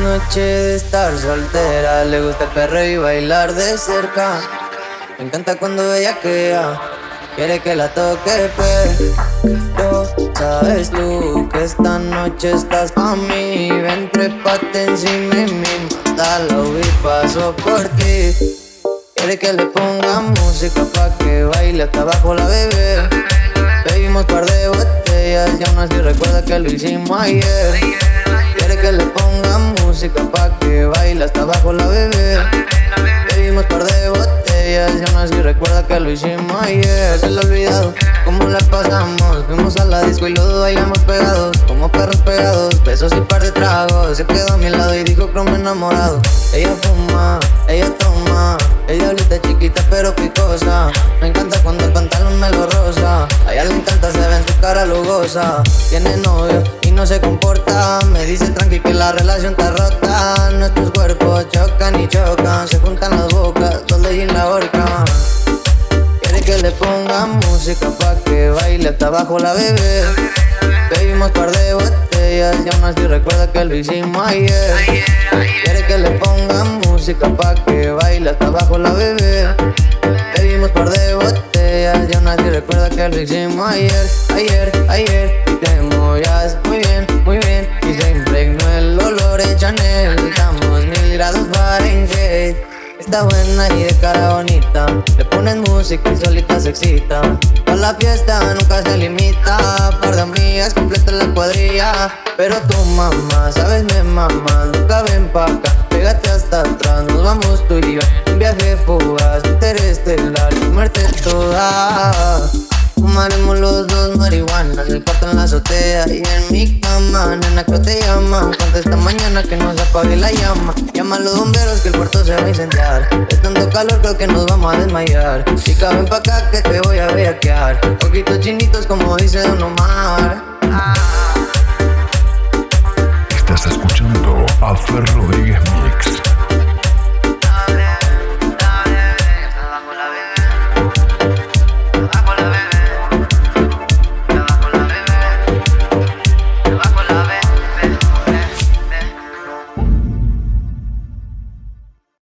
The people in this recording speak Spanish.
noche de estar soltera, le gusta el perro y bailar de cerca. Me encanta cuando ella queda, quiere que la toque, pero sabes tú que esta noche estás pa' mí. Ven, trepate encima de mí, mátalo y paso por ti. Quiere que le ponga música pa' que baile hasta abajo la bebé. Bebimos par de botellas y aún así recuerda que lo hicimos ayer. Música pa' que baile hasta abajo la bebé. Bebimos par de botellas y aún así recuerda que lo hicimos ayer. Se lo olvidado cómo la pasamos. Fuimos a la disco y los bailamos pegados, como perros pegados. Besos y par de tragos. Se quedó a mi lado y dijo que me enamorado. Ella fuma, ella toma. Ella ahorita chiquita pero picosa. Me encanta cuando el pantalón me lo rosa. A ella le encanta, se ve en su cara lugosa. Tiene novio no se comporta. Me dice tranqui que la relación está rota. Nuestros cuerpos chocan y chocan. Se juntan las bocas, dos en la horca. Quiere que le ponga música pa' que baile hasta abajo la bebé. Bebimos par de botellas y aún así recuerda que lo hicimos ayer. Quiere que le ponga música pa' que baile hasta abajo la bebé. Bebimos par de botellas y aún así recuerda que lo hicimos ayer, ayer, ayer. Estamos mil grados Fahrenheit. Está buena y de cara bonita. Le pones música y solita se excita. Pa' la fiesta nunca se limita. Par de amigas completa la cuadrilla. Pero tu mamá, sabes, mi mamá, nunca ven pa' acá. Pégate hasta atrás, nos vamos tú y yo. Un viaje fugaz, interestelar, muerte toda. Fumaremos los dos marihuana. En el cuarto en la azotea y en mi cama Nena, que te llaman Contesta mañana que nos apague la llama Llama a los bomberos que el cuarto se va a incendiar. De tanto calor creo que nos vamos a desmayar. Chica, ven pa' acá que te voy a bellaquear Ojitos chinitos como dice Don Omar. Estás escuchando a Fer Rodríguez